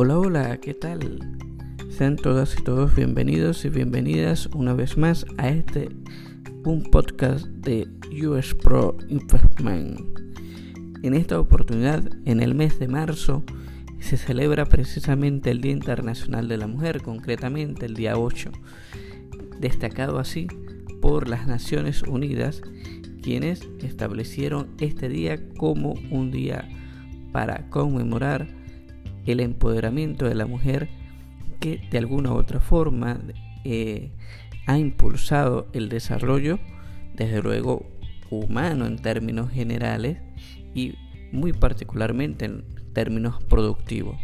Hola, hola, ¿qué tal? Sean todas y todos bienvenidos y bienvenidas una vez más a este un podcast de US Pro Investment. En esta oportunidad, en el mes de marzo, se celebra precisamente el Día Internacional de la Mujer, concretamente el día 8, destacado así por las Naciones Unidas, quienes establecieron este día como un día para conmemorar el empoderamiento de la mujer que de alguna u otra forma eh, ha impulsado el desarrollo, desde luego humano en términos generales y muy particularmente en términos productivos.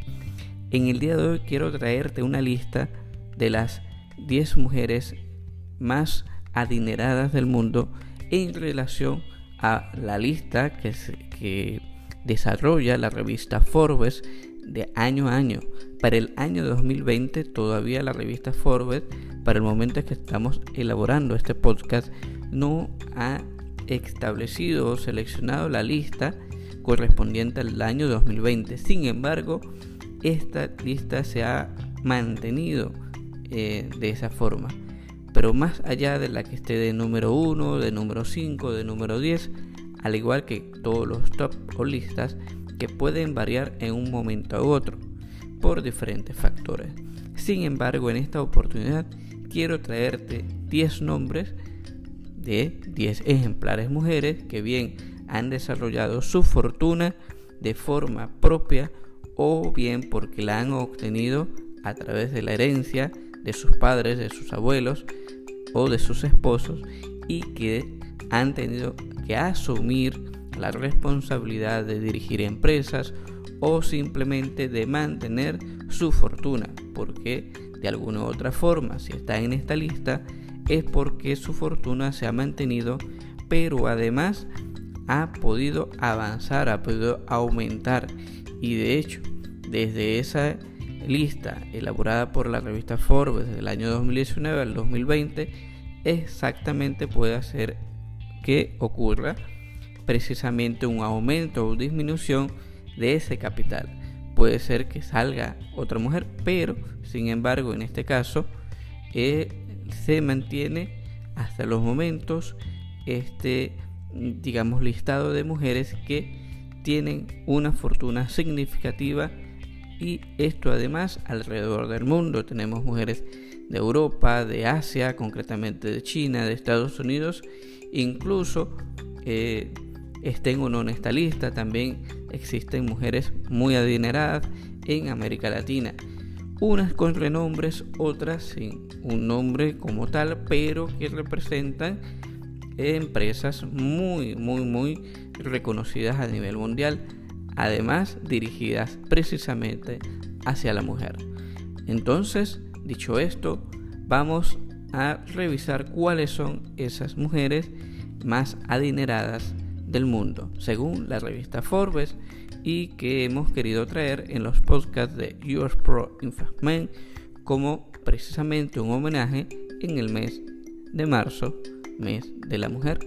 En el día de hoy quiero traerte una lista de las 10 mujeres más adineradas del mundo en relación a la lista que, que desarrolla la revista Forbes de año a año. Para el año 2020 todavía la revista Forbes, para el momento en que estamos elaborando este podcast, no ha establecido o seleccionado la lista correspondiente al año 2020. Sin embargo, esta lista se ha mantenido eh, de esa forma. Pero más allá de la que esté de número 1, de número 5, de número 10, al igual que todos los top o listas, que pueden variar en un momento u otro por diferentes factores. Sin embargo, en esta oportunidad quiero traerte 10 nombres de 10 ejemplares mujeres que bien han desarrollado su fortuna de forma propia o bien porque la han obtenido a través de la herencia de sus padres, de sus abuelos o de sus esposos y que han tenido que asumir la responsabilidad de dirigir empresas o simplemente de mantener su fortuna, porque de alguna u otra forma, si está en esta lista, es porque su fortuna se ha mantenido, pero además ha podido avanzar, ha podido aumentar. Y de hecho, desde esa lista elaborada por la revista Forbes del año 2019 al 2020, exactamente puede hacer que ocurra precisamente un aumento o disminución de ese capital. Puede ser que salga otra mujer, pero sin embargo en este caso eh, se mantiene hasta los momentos este digamos listado de mujeres que tienen una fortuna significativa y esto además alrededor del mundo tenemos mujeres de Europa, de Asia, concretamente de China, de Estados Unidos, incluso eh, estén o no en esta lista. También existen mujeres muy adineradas en América Latina. Unas con renombres, otras sin un nombre como tal, pero que representan empresas muy, muy, muy reconocidas a nivel mundial, además dirigidas precisamente hacia la mujer. Entonces, dicho esto, vamos a revisar cuáles son esas mujeres más adineradas del mundo, según la revista Forbes, y que hemos querido traer en los podcasts de US Pro Investment como precisamente un homenaje en el mes de marzo, mes de la mujer.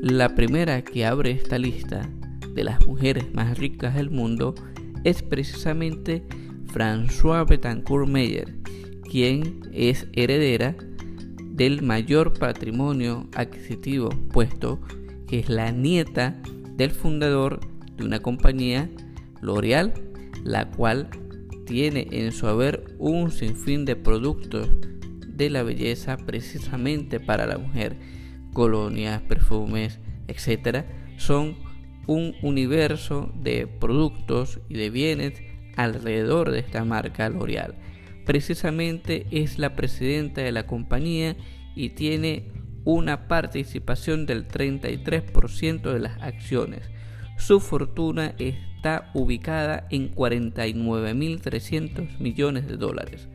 La primera que abre esta lista de las mujeres más ricas del mundo es precisamente François Betancourt Meyer, quien es heredera del mayor patrimonio adquisitivo, puesto que es la nieta del fundador de una compañía, L'Oreal, la cual tiene en su haber un sinfín de productos de la belleza precisamente para la mujer, colonias, perfumes, etc. Son un universo de productos y de bienes alrededor de esta marca L'Oreal Precisamente es la presidenta de la compañía y tiene una participación del 33% de las acciones. Su fortuna está ubicada en 49.300 millones de dólares.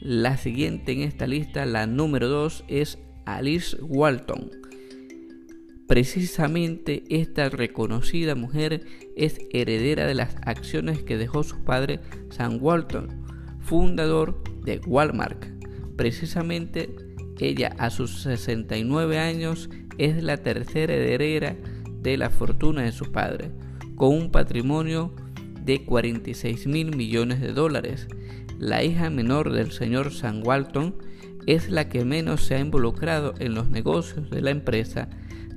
La siguiente en esta lista, la número 2, es Alice Walton. Precisamente esta reconocida mujer es heredera de las acciones que dejó su padre Sam Walton, fundador de Walmart. Precisamente ella a sus 69 años es la tercera heredera de la fortuna de su padre, con un patrimonio de 46 mil millones de dólares. La hija menor del señor Sam Walton es la que menos se ha involucrado en los negocios de la empresa,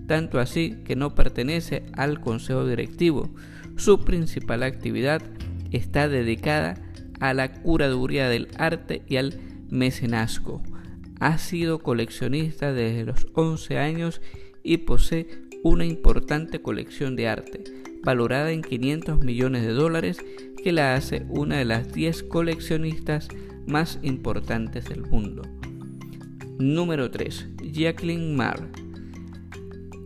tanto así que no pertenece al consejo directivo. Su principal actividad está dedicada a la curaduría del arte y al mecenazgo. Ha sido coleccionista desde los 11 años y posee una importante colección de arte, valorada en 500 millones de dólares, que la hace una de las 10 coleccionistas más importantes del mundo. Número 3. Jacqueline Marr.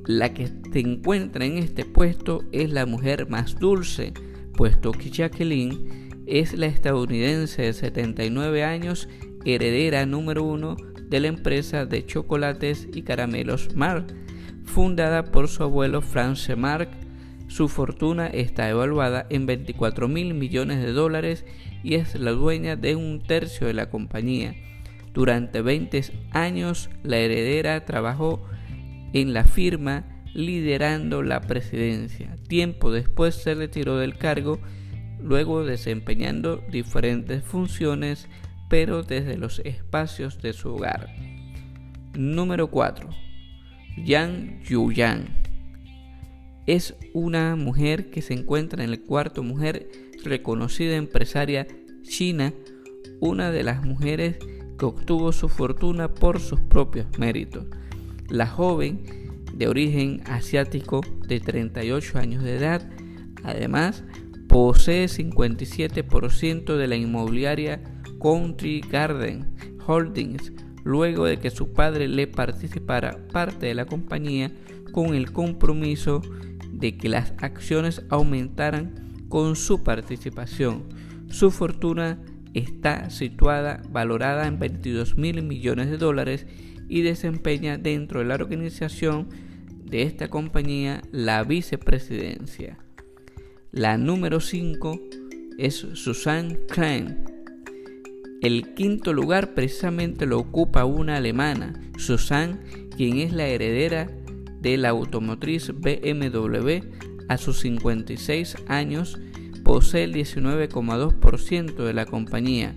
La que se encuentra en este puesto es la mujer más dulce, puesto que Jacqueline es la estadounidense de 79 años, heredera número 1 de la empresa de chocolates y caramelos Mark, fundada por su abuelo France Mark. Su fortuna está evaluada en 24 mil millones de dólares y es la dueña de un tercio de la compañía. Durante 20 años, la heredera trabajó en la firma liderando la presidencia. Tiempo después se retiró del cargo, luego desempeñando diferentes funciones pero desde los espacios de su hogar. Número 4. Yang Yuyan. Es una mujer que se encuentra en el cuarto mujer reconocida empresaria china, una de las mujeres que obtuvo su fortuna por sus propios méritos. La joven, de origen asiático de 38 años de edad, además posee 57% de la inmobiliaria Country Garden Holdings luego de que su padre le participara parte de la compañía con el compromiso de que las acciones aumentaran con su participación. Su fortuna está situada, valorada en 22 mil millones de dólares y desempeña dentro de la organización de esta compañía la vicepresidencia. La número 5 es Susan Klein, el quinto lugar precisamente lo ocupa una alemana, Susanne, quien es la heredera de la automotriz BMW a sus 56 años, posee el 19,2% de la compañía.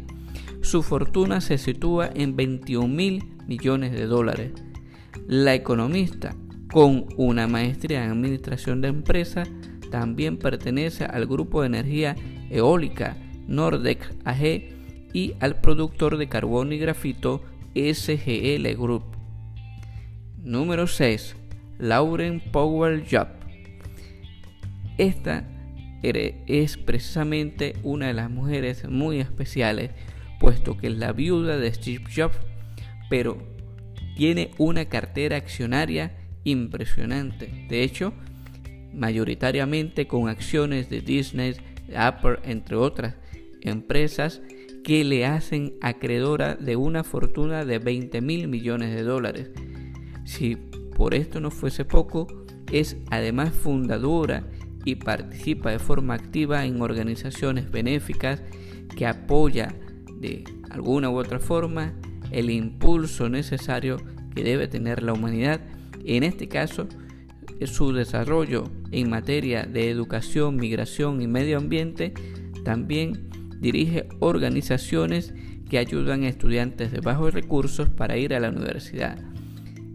Su fortuna se sitúa en 21 mil millones de dólares. La economista, con una maestría en administración de empresas, también pertenece al grupo de energía eólica Nordex AG y al productor de carbón y grafito SGL Group. Número 6. Lauren Powell Job. Esta es precisamente una de las mujeres muy especiales, puesto que es la viuda de Steve Jobs, pero tiene una cartera accionaria impresionante. De hecho, mayoritariamente con acciones de Disney, Apple, entre otras empresas que le hacen acreedora de una fortuna de 20 mil millones de dólares. Si por esto no fuese poco, es además fundadora y participa de forma activa en organizaciones benéficas que apoya de alguna u otra forma el impulso necesario que debe tener la humanidad, en este caso su desarrollo en materia de educación, migración y medio ambiente, también dirige organizaciones que ayudan a estudiantes de bajos recursos para ir a la universidad.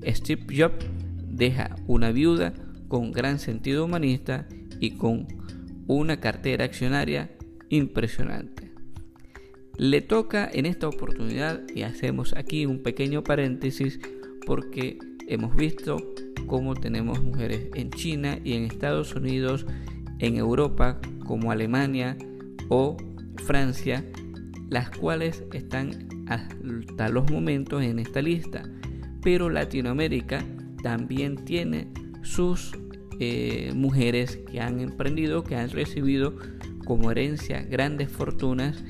Steve Jobs deja una viuda con gran sentido humanista y con una cartera accionaria impresionante. Le toca en esta oportunidad, y hacemos aquí un pequeño paréntesis, porque hemos visto cómo tenemos mujeres en China y en Estados Unidos, en Europa como Alemania o Francia, las cuales están hasta los momentos en esta lista. Pero Latinoamérica también tiene sus eh, mujeres que han emprendido, que han recibido como herencia grandes fortunas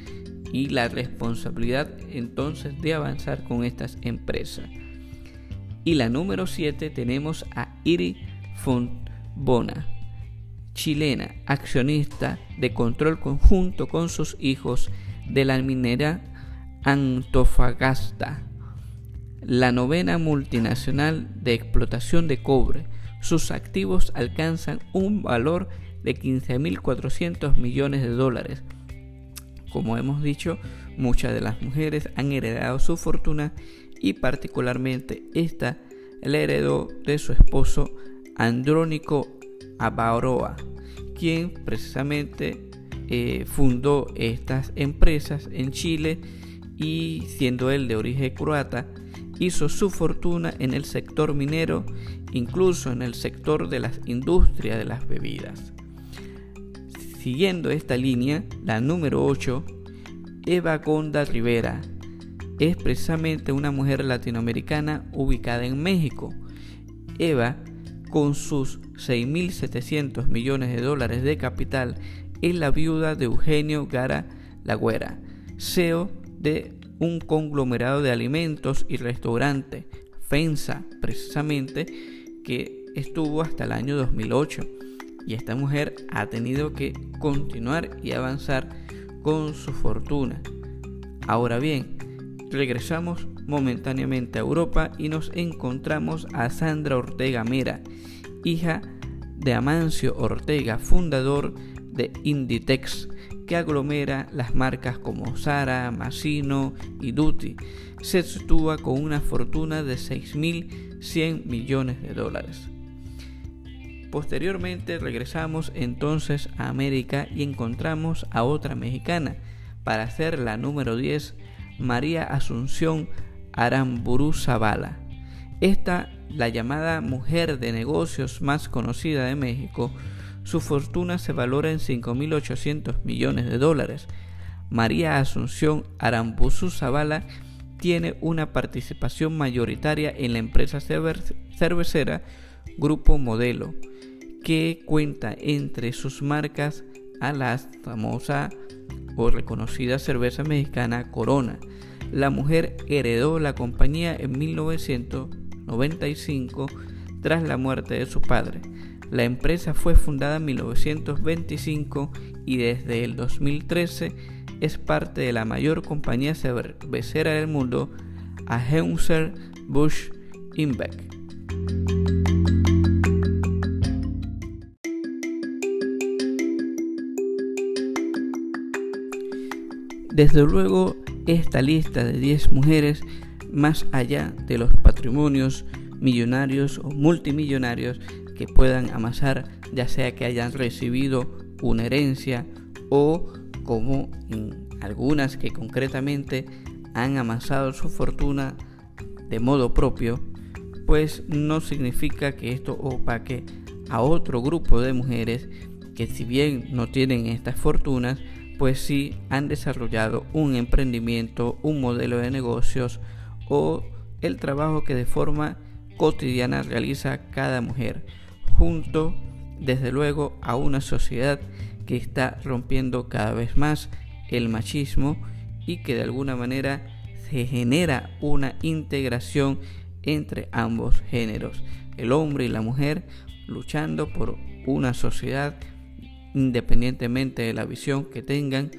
y la responsabilidad entonces de avanzar con estas empresas. Y la número 7 tenemos a Iri Fontbona, chilena, accionista de control conjunto con sus hijos de la minera Antofagasta, la novena multinacional de explotación de cobre. Sus activos alcanzan un valor de 15.400 millones de dólares. Como hemos dicho, muchas de las mujeres han heredado su fortuna y particularmente esta la heredó de su esposo Andrónico Abaroa, quien precisamente eh, fundó estas empresas en Chile y siendo él de origen croata, hizo su fortuna en el sector minero, incluso en el sector de las industrias de las bebidas. Siguiendo esta línea, la número 8, Eva Gonda Rivera, es precisamente una mujer latinoamericana ubicada en México. Eva, con sus 6.700 millones de dólares de capital, es la viuda de Eugenio Gara Lagüera, CEO de un conglomerado de alimentos y restaurante, FENSA, precisamente, que estuvo hasta el año 2008. Y esta mujer ha tenido que continuar y avanzar con su fortuna. Ahora bien, regresamos momentáneamente a Europa y nos encontramos a Sandra Ortega Mera, hija de Amancio Ortega, fundador de Inditex, que aglomera las marcas como Zara, Massino y Duty. Se sitúa con una fortuna de 6.100 millones de dólares. Posteriormente regresamos entonces a América y encontramos a otra mexicana para ser la número 10, María Asunción Aramburu Zavala. Esta, la llamada mujer de negocios más conocida de México, su fortuna se valora en 5.800 millones de dólares. María Asunción Aramburu Zavala tiene una participación mayoritaria en la empresa cervecera Grupo Modelo, que cuenta entre sus marcas a la famosa o reconocida cerveza mexicana Corona. La mujer heredó la compañía en 1995 tras la muerte de su padre. La empresa fue fundada en 1925 y desde el 2013 es parte de la mayor compañía cervecera del mundo, Anheuser-Busch InBev. Desde luego, esta lista de 10 mujeres, más allá de los patrimonios millonarios o multimillonarios que puedan amasar, ya sea que hayan recibido una herencia o como algunas que concretamente han amasado su fortuna de modo propio, pues no significa que esto opaque a otro grupo de mujeres que si bien no tienen estas fortunas, pues sí han desarrollado un emprendimiento, un modelo de negocios o el trabajo que de forma cotidiana realiza cada mujer junto desde luego a una sociedad que está rompiendo cada vez más el machismo y que de alguna manera se genera una integración entre ambos géneros, el hombre y la mujer luchando por una sociedad independientemente de la visión que tengan,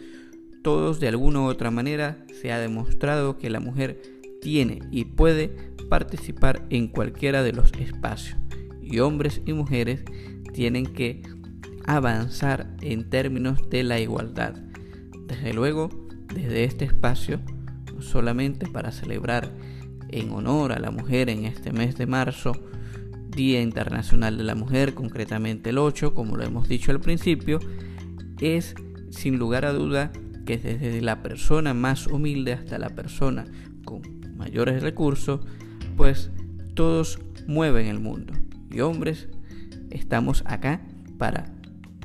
todos de alguna u otra manera se ha demostrado que la mujer tiene y puede participar en cualquiera de los espacios y hombres y mujeres tienen que avanzar en términos de la igualdad. Desde luego, desde este espacio, no solamente para celebrar en honor a la mujer en este mes de marzo, Día Internacional de la Mujer, concretamente el 8, como lo hemos dicho al principio, es sin lugar a duda que desde la persona más humilde hasta la persona con mayores recursos, pues todos mueven el mundo y hombres estamos acá para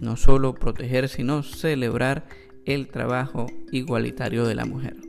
no solo proteger, sino celebrar el trabajo igualitario de la mujer.